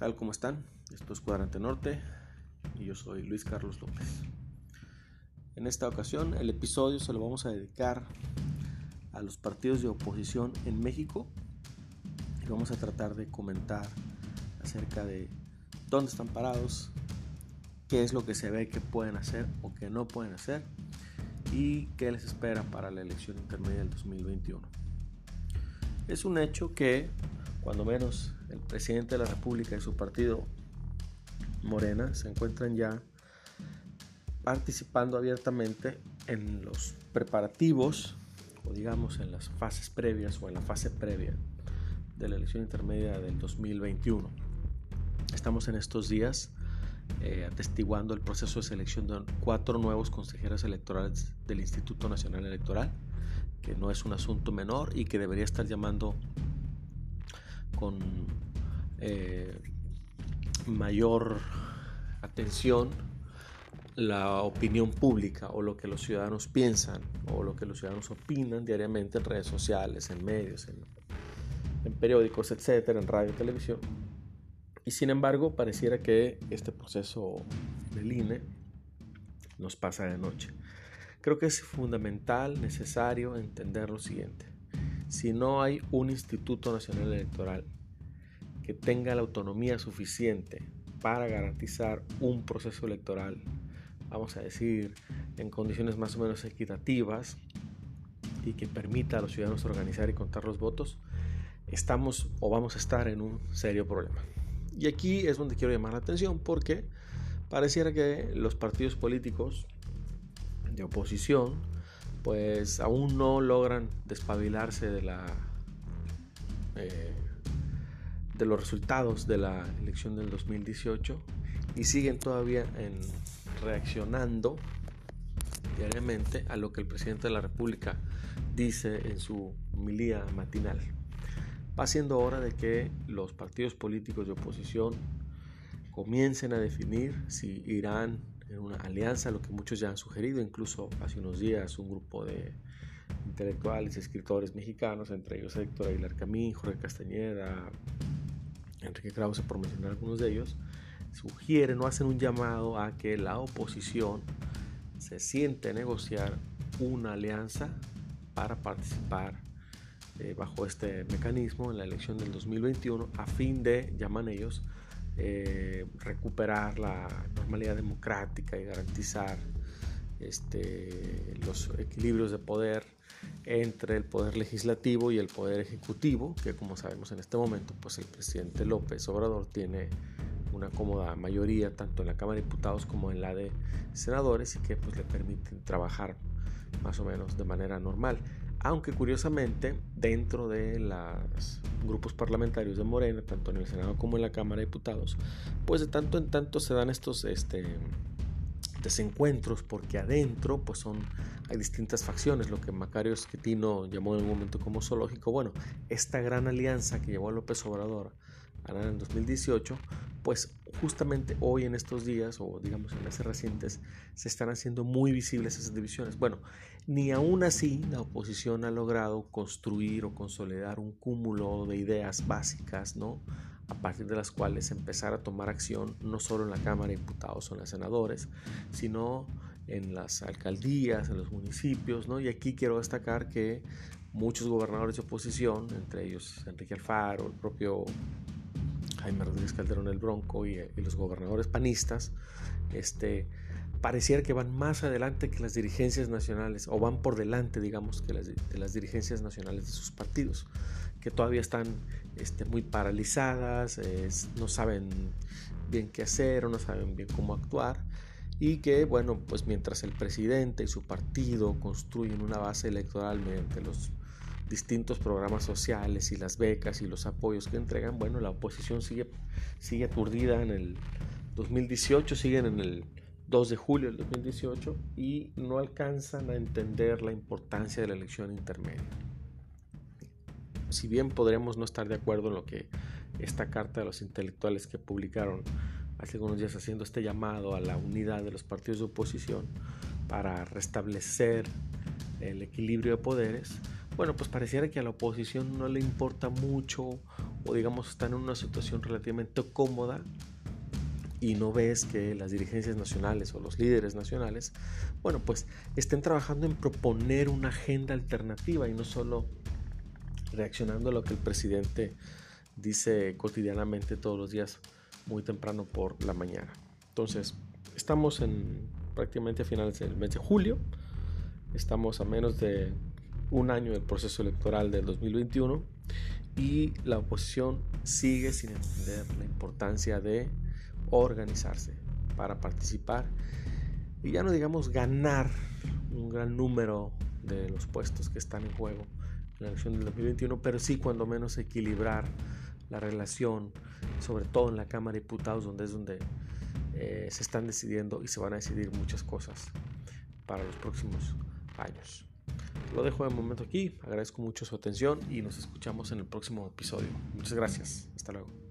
tal? ¿Cómo están? Esto es Cuadrante Norte y yo soy Luis Carlos López. En esta ocasión el episodio se lo vamos a dedicar a los partidos de oposición en México y vamos a tratar de comentar acerca de dónde están parados, qué es lo que se ve que pueden hacer o que no pueden hacer y qué les espera para la elección intermedia del 2021. Es un hecho que cuando menos el presidente de la República y su partido Morena se encuentran ya participando abiertamente en los preparativos o digamos en las fases previas o en la fase previa de la elección intermedia del 2021. Estamos en estos días eh, atestiguando el proceso de selección de cuatro nuevos consejeros electorales del Instituto Nacional Electoral, que no es un asunto menor y que debería estar llamando con eh, mayor atención la opinión pública o lo que los ciudadanos piensan o lo que los ciudadanos opinan diariamente en redes sociales, en medios, en, en periódicos, etcétera, en radio televisión. Y sin embargo, pareciera que este proceso del INE nos pasa de noche. Creo que es fundamental, necesario entender lo siguiente si no hay un Instituto Nacional Electoral que tenga la autonomía suficiente para garantizar un proceso electoral, vamos a decir, en condiciones más o menos equitativas y que permita a los ciudadanos organizar y contar los votos, estamos o vamos a estar en un serio problema. Y aquí es donde quiero llamar la atención porque pareciera que los partidos políticos de oposición pues aún no logran despabilarse de la eh, de los resultados de la elección del 2018 y siguen todavía en, reaccionando diariamente a lo que el presidente de la República dice en su homilía matinal. Va siendo hora de que los partidos políticos de oposición comiencen a definir si irán en una alianza, lo que muchos ya han sugerido, incluso hace unos días un grupo de intelectuales escritores mexicanos, entre ellos Héctor Aguilar Camín, Jorge Castañeda, Enrique Krause, por mencionar algunos de ellos, sugieren o hacen un llamado a que la oposición se siente a negociar una alianza para participar eh, bajo este mecanismo en la elección del 2021 a fin de, llaman ellos, eh, recuperar la normalidad democrática y garantizar este, los equilibrios de poder entre el poder legislativo y el poder ejecutivo, que como sabemos en este momento, pues el presidente López Obrador tiene una cómoda mayoría tanto en la Cámara de Diputados como en la de senadores y que pues le permiten trabajar más o menos de manera normal. Aunque curiosamente dentro de los grupos parlamentarios de Morena, tanto en el Senado como en la Cámara de Diputados, pues de tanto en tanto se dan estos este, desencuentros porque adentro pues son hay distintas facciones, lo que Macario Esquetino llamó en un momento como zoológico. Bueno, esta gran alianza que llevó a López Obrador a en 2018, pues justamente hoy en estos días, o digamos en meses recientes, se están haciendo muy visibles esas divisiones. Bueno, ni aún así la oposición ha logrado construir o consolidar un cúmulo de ideas básicas, ¿no? a partir de las cuales empezar a tomar acción no solo en la Cámara de Diputados o en los senadores, sino en las alcaldías, en los municipios, ¿no? Y aquí quiero destacar que muchos gobernadores de oposición, entre ellos Enrique Alfaro, el propio Jaime Rodríguez Calderón el Bronco y, los gobernadores panistas, este, pareciera que van más adelante que las dirigencias nacionales, o van por delante, digamos, que las, de las dirigencias nacionales de sus partidos, que todavía están este, muy paralizadas, no saben bien qué hacer o no saben bien cómo actuar, y que, bueno, pues mientras el presidente y su partido construyen una base electoral mediante los distintos programas sociales y las becas y los apoyos que entregan, bueno, la oposición sigue, sigue aturdida en el 2018, siguen en el 2 de julio del 2018 y no alcanzan a entender la importancia de la elección intermedia. Si bien podremos no estar de acuerdo en lo que esta carta de los intelectuales que publicaron hace algunos días haciendo este llamado a la unidad de los partidos de oposición para restablecer el equilibrio de poderes, bueno, pues pareciera que a la oposición no le importa mucho o digamos está en una situación relativamente cómoda y no ves que las dirigencias nacionales o los líderes nacionales, bueno, pues estén trabajando en proponer una agenda alternativa y no solo reaccionando a lo que el presidente dice cotidianamente todos los días muy temprano por la mañana. Entonces, estamos en prácticamente a finales del mes de julio, estamos a menos de un año del proceso electoral del 2021 y la oposición sigue sin entender la importancia de organizarse para participar y ya no digamos ganar un gran número de los puestos que están en juego en la elección del 2021, pero sí cuando menos equilibrar la relación, sobre todo en la Cámara de Diputados, donde es donde eh, se están decidiendo y se van a decidir muchas cosas para los próximos años. Lo dejo de momento aquí, agradezco mucho su atención y nos escuchamos en el próximo episodio. Muchas gracias, hasta luego.